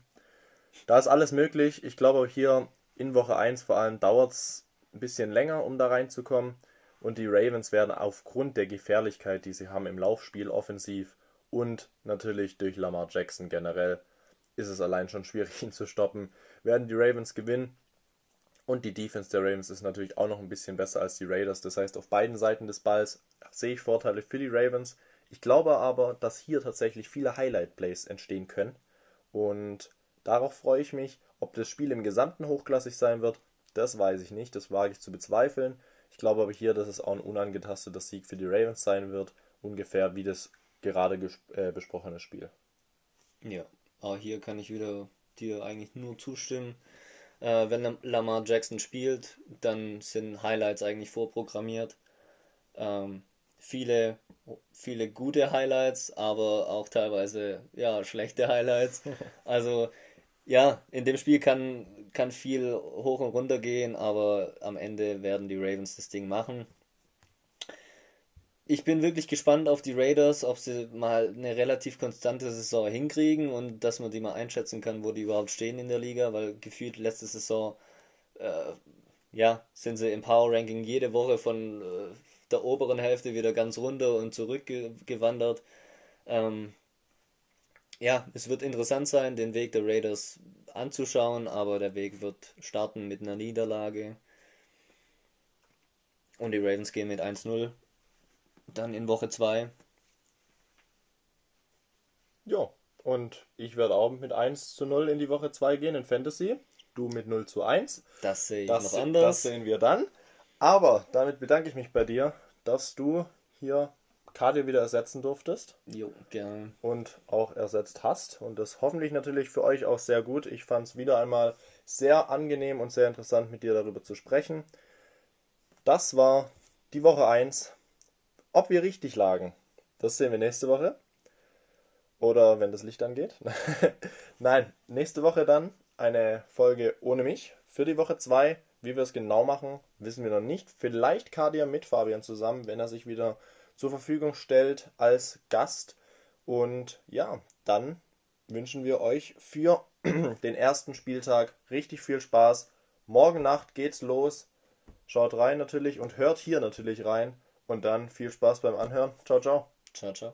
Da ist alles möglich. Ich glaube hier in Woche 1 vor allem dauert es ein bisschen länger, um da reinzukommen. Und die Ravens werden aufgrund der Gefährlichkeit, die sie haben im Laufspiel offensiv und natürlich durch Lamar Jackson generell, ist es allein schon schwierig, [laughs] ihn zu stoppen werden die Ravens gewinnen. Und die Defense der Ravens ist natürlich auch noch ein bisschen besser als die Raiders. Das heißt, auf beiden Seiten des Balls sehe ich Vorteile für die Ravens. Ich glaube aber, dass hier tatsächlich viele Highlight-Plays entstehen können. Und darauf freue ich mich. Ob das Spiel im Gesamten hochklassig sein wird, das weiß ich nicht. Das wage ich zu bezweifeln. Ich glaube aber hier, dass es auch ein unangetasteter Sieg für die Ravens sein wird. Ungefähr wie das gerade äh, besprochene Spiel. Ja, auch hier kann ich wieder dir eigentlich nur zustimmen. Äh, wenn Lamar Jackson spielt, dann sind Highlights eigentlich vorprogrammiert. Ähm, viele, viele gute Highlights, aber auch teilweise ja schlechte Highlights. [laughs] Also ja, in dem Spiel kann, kann viel hoch und runter gehen, aber am Ende werden die Ravens das Ding machen ich bin wirklich gespannt auf die Raiders, ob sie mal eine relativ konstante Saison hinkriegen und dass man die mal einschätzen kann, wo die überhaupt stehen in der Liga, weil gefühlt letzte Saison äh, ja, sind sie im Power Ranking jede Woche von äh, der oberen Hälfte wieder ganz runter und zurückgewandert. Ähm, ja, es wird interessant sein, den Weg der Raiders anzuschauen, aber der Weg wird starten mit einer Niederlage. Und die Ravens gehen mit 1-0 dann in Woche 2. Ja, und ich werde auch mit 1 zu 0 in die Woche 2 gehen in Fantasy. Du mit 0 zu 1. Das sehe ich das, noch anders. Das sehen wir dann. Aber damit bedanke ich mich bei dir, dass du hier Kadir wieder ersetzen durftest. Jo, gerne. Und auch ersetzt hast. Und das hoffentlich natürlich für euch auch sehr gut. Ich fand es wieder einmal sehr angenehm und sehr interessant, mit dir darüber zu sprechen. Das war die Woche 1 ob wir richtig lagen, das sehen wir nächste Woche. Oder wenn das Licht angeht. [laughs] Nein, nächste Woche dann eine Folge ohne mich. Für die Woche 2, wie wir es genau machen, wissen wir noch nicht. Vielleicht Cardia mit Fabian zusammen, wenn er sich wieder zur Verfügung stellt als Gast. Und ja, dann wünschen wir euch für [clears throat] den ersten Spieltag richtig viel Spaß. Morgen Nacht geht's los. Schaut rein natürlich und hört hier natürlich rein. Und dann viel Spaß beim Anhören. Ciao, ciao. Ciao, ciao.